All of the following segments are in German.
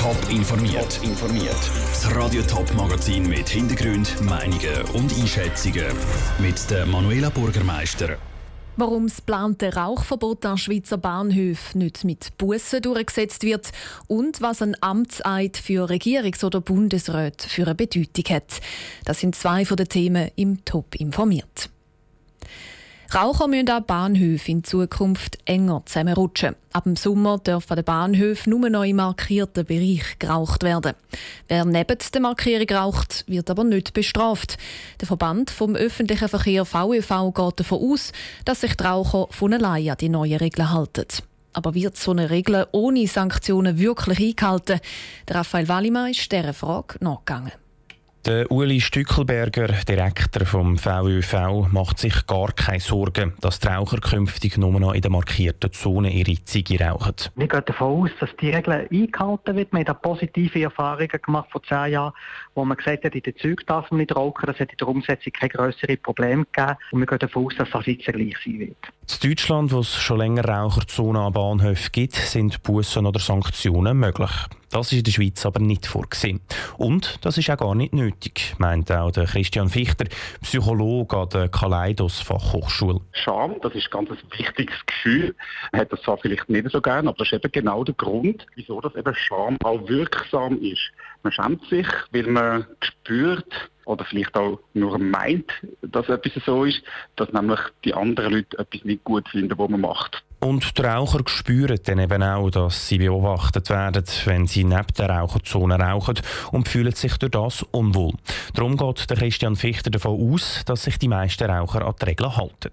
Top informiert. informiert. Das Radio Top Magazin mit Hintergrund, Meinungen und Einschätzungen mit der Manuela Bürgermeister. Warum das geplante Rauchverbot an Schweizer Bahnhöfen nicht mit Bussen durchgesetzt wird und was ein Amtseid für Regierungs- oder Bundesräte für eine Bedeutung hat. Das sind zwei von den Themen im Top informiert. Raucher müssen an Bahnhöfen in Zukunft enger zusammenrutschen. Ab dem Sommer dürfen an Bahnhöfen nur noch im markierten Bereich geraucht werden. Wer neben der Markierung raucht, wird aber nicht bestraft. Der Verband vom öffentlichen Verkehr VÖV geht davon aus, dass sich die Raucher von allein an die neuen Regeln halten. Aber wird so eine Regel ohne Sanktionen wirklich eingehalten? Der Raphael Wallimann ist dieser Frage nachgegangen. Der Uli Stückelberger, Direktor vom VÖV, macht sich gar keine Sorgen, dass die Raucher künftig nur noch in der markierten Zone ihre Ziege rauchen. Wir gehen davon aus, dass die Regeln eingehalten werden. Wir haben positive Erfahrungen gemacht vor zehn Jahren, wo man gesagt hat, in den Zügen darf man nicht rauchen. Das hat in der Umsetzung keine größeren Probleme gegeben. Und wir gehen davon aus, dass das jetzt gleich sein wird. In Deutschland, wo es schon länger Raucherzonen an Bahnhöfen gibt, sind Bussen oder Sanktionen möglich. Das ist in der Schweiz aber nicht vorgesehen. Und das ist auch gar nicht nötig, meint auch der Christian Fichter, Psychologe an der Kaleidos Fachhochschule. Scham, das ist ganz ein wichtiges Gefühl. Man hat das zwar vielleicht nicht so gern, aber das ist eben genau der Grund, wieso das eben Scham auch wirksam ist. Man schämt sich, weil man spürt, oder vielleicht auch nur meint, dass etwas so ist, dass nämlich die anderen Leute etwas nicht gut finden, was man macht. Und die Raucher spüren dann eben auch, dass sie beobachtet werden, wenn sie neben der Raucherzone rauchen und fühlen sich durch das unwohl. Darum geht der Christian Fichter davon aus, dass sich die meisten Raucher an die Regeln halten.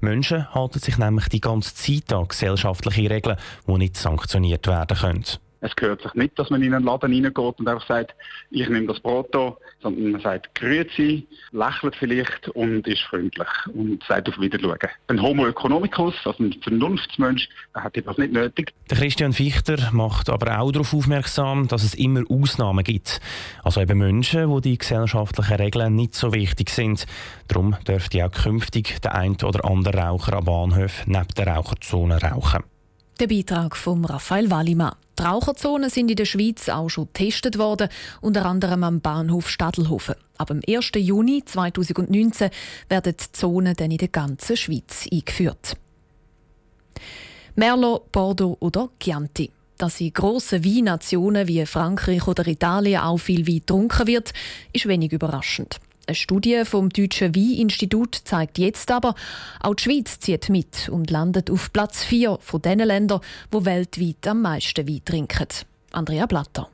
Menschen halten sich nämlich die ganze Zeit an gesellschaftliche Regeln, die nicht sanktioniert werden können. Es gehört sich nicht, dass man in einen Laden reingeht und einfach sagt, ich nehme das Brot hier, sondern man sagt Grüezi, lächelt vielleicht und ist freundlich und sagt auf Wiedersehen. Ein Homo economicus, also ein Vernunftsmensch, hat das nicht nötig. Der Christian Fichter macht aber auch darauf aufmerksam, dass es immer Ausnahmen gibt. Also eben Menschen, wo die gesellschaftlichen Regeln nicht so wichtig sind. Darum dürfte auch künftig der ein oder andere Raucher am Bahnhof neben der Raucherzone rauchen. Der Beitrag von Raphael Wallimann. Die Raucherzonen sind in der Schweiz auch schon getestet worden, unter anderem am Bahnhof Stadelhofen. Ab dem 1. Juni 2019 werden die Zonen dann in der ganzen Schweiz eingeführt. Merlot, Bordeaux oder Chianti. Dass in grossen Weinnationen wie Frankreich oder Italien auch viel Wein getrunken wird, ist wenig überraschend. Eine Studie vom Deutschen Weininstitut zeigt jetzt aber, auch die Schweiz zieht mit und landet auf Platz 4 von den Ländern, wo weltweit am meisten Wein trinken. Andrea Blatter.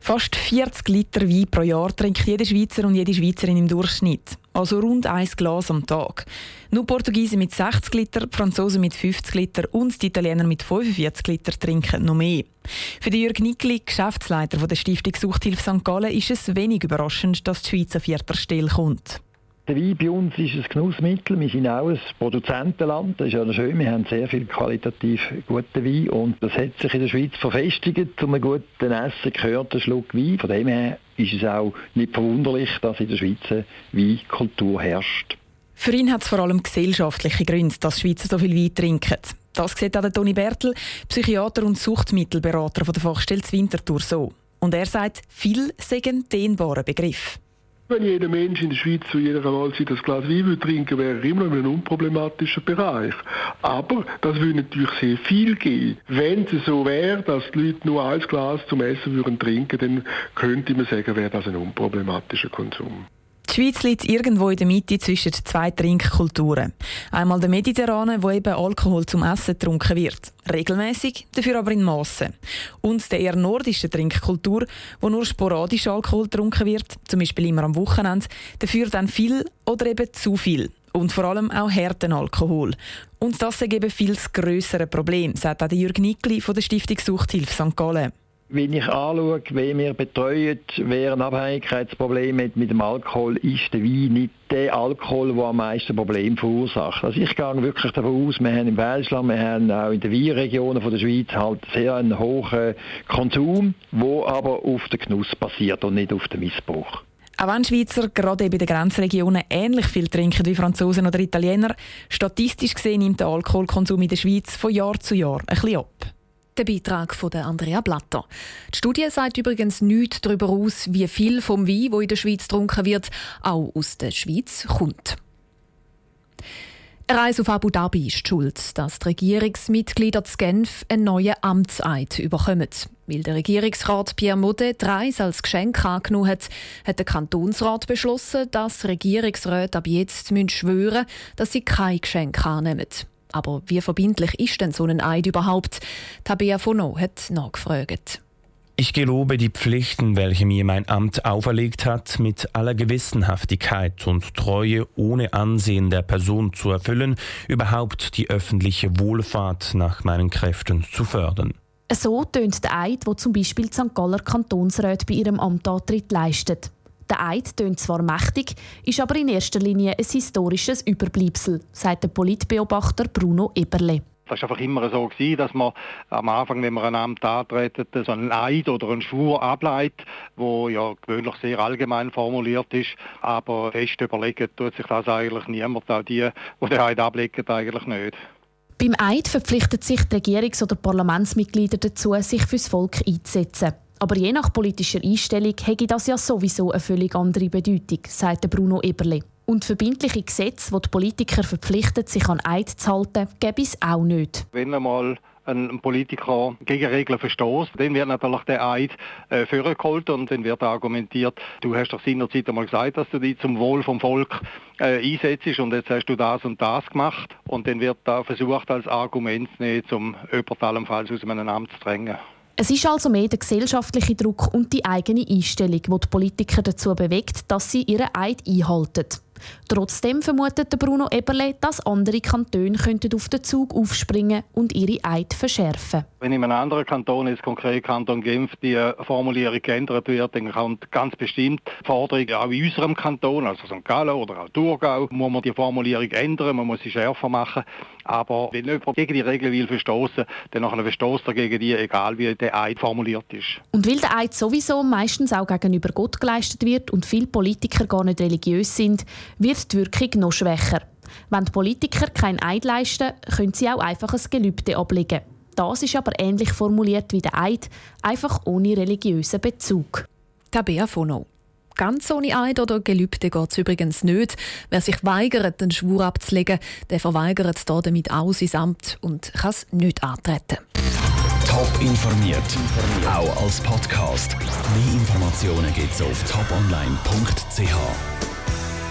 Fast 40 Liter Wein pro Jahr trinkt jeder Schweizer und jede Schweizerin im Durchschnitt. Also rund ein Glas am Tag. Nur Portugiesen mit 60 Liter, Franzosen mit 50 Liter und die Italiener mit 45 Liter trinken noch mehr. Für den Jürg Nickli, Geschäftsleiter der Stiftung Suchthilfe St. Gallen, ist es wenig überraschend, dass die Schweiz an vierter Stelle kommt. Der Wein bei uns ist ein Genussmittel. Wir sind auch ein Produzentenland. Das ist ja schön. Wir haben sehr viel qualitativ guten Wein. Und das hat sich in der Schweiz verfestigt. Zu einem guten Essen gehört ein Schluck Wein. Von dem her ist es auch nicht verwunderlich, dass in der Schweiz eine Weinkultur herrscht. Für ihn hat es vor allem gesellschaftliche Gründe, dass Schweizer so viel Wein trinken. Das sieht auch der Toni Bertel, Psychiater und Suchtmittelberater von der Fachstelle Winterthur so. Und er sagt, viel sagen dehnbare Begriff. Wenn jeder Mensch in der Schweiz zu jeder Mahlzeit das Glas Wein trinken wäre er immer in einem unproblematischen Bereich. Aber das würde natürlich sehr viel geben. Wenn es so wäre, dass die Leute nur ein Glas zum Essen würden trinken, dann könnte man sagen, wäre das ein unproblematischer Konsum. Die Schweiz liegt irgendwo in der Mitte zwischen zwei Trinkkulturen. Einmal der Mediterrane, wo eben Alkohol zum Essen getrunken wird. Regelmäßig, dafür aber in Massen. Und der eher nordische Trinkkultur, wo nur sporadisch Alkohol getrunken wird, zum Beispiel immer am Wochenende, dafür dann viel oder eben zu viel. Und vor allem auch harten Alkohol. Und das ist eben viel das grössere Problem, sagt auch Jürg Nickli von der Stiftung Suchthilfe St. Gallen. Wenn ich anschaue, wer wir betreuen, wer ein Abhängigkeitsproblem hat mit dem Alkohol, ist der Wein nicht der Alkohol, der am meisten Probleme verursacht. Also ich gehe wirklich davon aus, wir haben im Welschland, wir haben auch in den Weinregionen der Schweiz halt sehr einen hohen Konsum, der aber auf den Genuss basiert und nicht auf den Missbrauch. Auch wenn Schweizer gerade in den Grenzregionen ähnlich viel trinken wie Franzosen oder Italiener, statistisch gesehen nimmt der Alkoholkonsum in der Schweiz von Jahr zu Jahr ein bisschen ab. Der Beitrag von Andrea Blatter. Die Studie sagt übrigens nichts darüber aus, wie viel vom Wein, wo in der Schweiz getrunken wird, auch aus der Schweiz kommt. Eine Reise auf Abu Dhabi ist schuld, dass die Regierungsmitglieder zu Genf einen neuen Amtseid überkommen. Weil der Regierungsrat Pierre Modet die Reise als Geschenk angenommen hat, hat der Kantonsrat beschlossen, dass Regierungsräte ab jetzt schwören müssen, dass sie kein Geschenk annehmen. Aber wie verbindlich ist denn so ein Eid überhaupt? Tabea Fono hat nachgefragt. Ich gelobe die Pflichten, welche mir mein Amt auferlegt hat, mit aller Gewissenhaftigkeit und Treue ohne Ansehen der Person zu erfüllen, überhaupt die öffentliche Wohlfahrt nach meinen Kräften zu fördern. So tönt der Eid, wo zum Beispiel die St. Galler Kantonsräte bei ihrem Amtantritt leistet. Der Eid tönt zwar mächtig, ist aber in erster Linie ein historisches Überbleibsel, sagt der Politbeobachter Bruno Eberle. Das war einfach immer so gewesen, dass man am Anfang, wenn man ein Amt antreten, so einen Eid oder einen Schwur ableitet, wo ja gewöhnlich sehr allgemein formuliert ist, aber fest überlegen tut sich das eigentlich niemand, auch die, die den Eid ablegen, eigentlich nicht. Beim Eid verpflichtet sich die Regierungs- oder Parlamentsmitglieder dazu, sich fürs Volk einzusetzen. Aber je nach politischer Einstellung hätte das ja sowieso eine völlig andere Bedeutung, sagt Bruno Eberle. Und verbindliche Gesetze, die die Politiker verpflichtet, sich an Eid zu halten, gäbe es auch nicht. Wenn einmal ein Politiker gegen Regeln verstößt, dann wird natürlich der Eid äh, vorgeholt und dann wird argumentiert, du hast doch seinerzeit einmal gesagt, dass du dich zum Wohl vom Volk äh, einsetzt und jetzt hast du das und das gemacht und dann wird da versucht als Argument nicht, um jemand allenfalls aus einem Amt zu drängen. Es ist also mehr der gesellschaftliche Druck und die eigene Einstellung, die die Politiker dazu bewegt, dass sie ihren Eid einhalten. Trotzdem vermutet Bruno Eberle, dass andere Kantone könnten auf den Zug aufspringen und ihre Eid verschärfen. Wenn in einem anderen Kanton, jetzt konkret Kanton Genf, die Formulierung geändert wird, dann kommt ganz bestimmt die Forderung auch in unserem Kanton, also St. Gallen oder auch Thurgau, muss man die Formulierung ändern, man muss sie schärfer machen. Aber wenn jemand gegen die Regeln will verstoßen, dann nachher verstoßt er gegen die, egal wie der Eid formuliert ist. Und weil der Eid sowieso meistens auch gegenüber Gott geleistet wird und viele Politiker gar nicht religiös sind, wird die Wirkung noch schwächer. Wenn die Politiker kein Eid leisten, können sie auch einfach ein Gelübde ablegen. Das ist aber ähnlich formuliert wie der Eid, einfach ohne religiösen Bezug. Tabea Fono. Ganz ohne Eid oder Gelübde geht es übrigens nicht. Wer sich weigert, den Schwur abzulegen, der verweigert damit auch sein Amt und kann es nicht antreten. Top informiert, auch als Podcast. Mehr Informationen gibt es auf toponline.ch.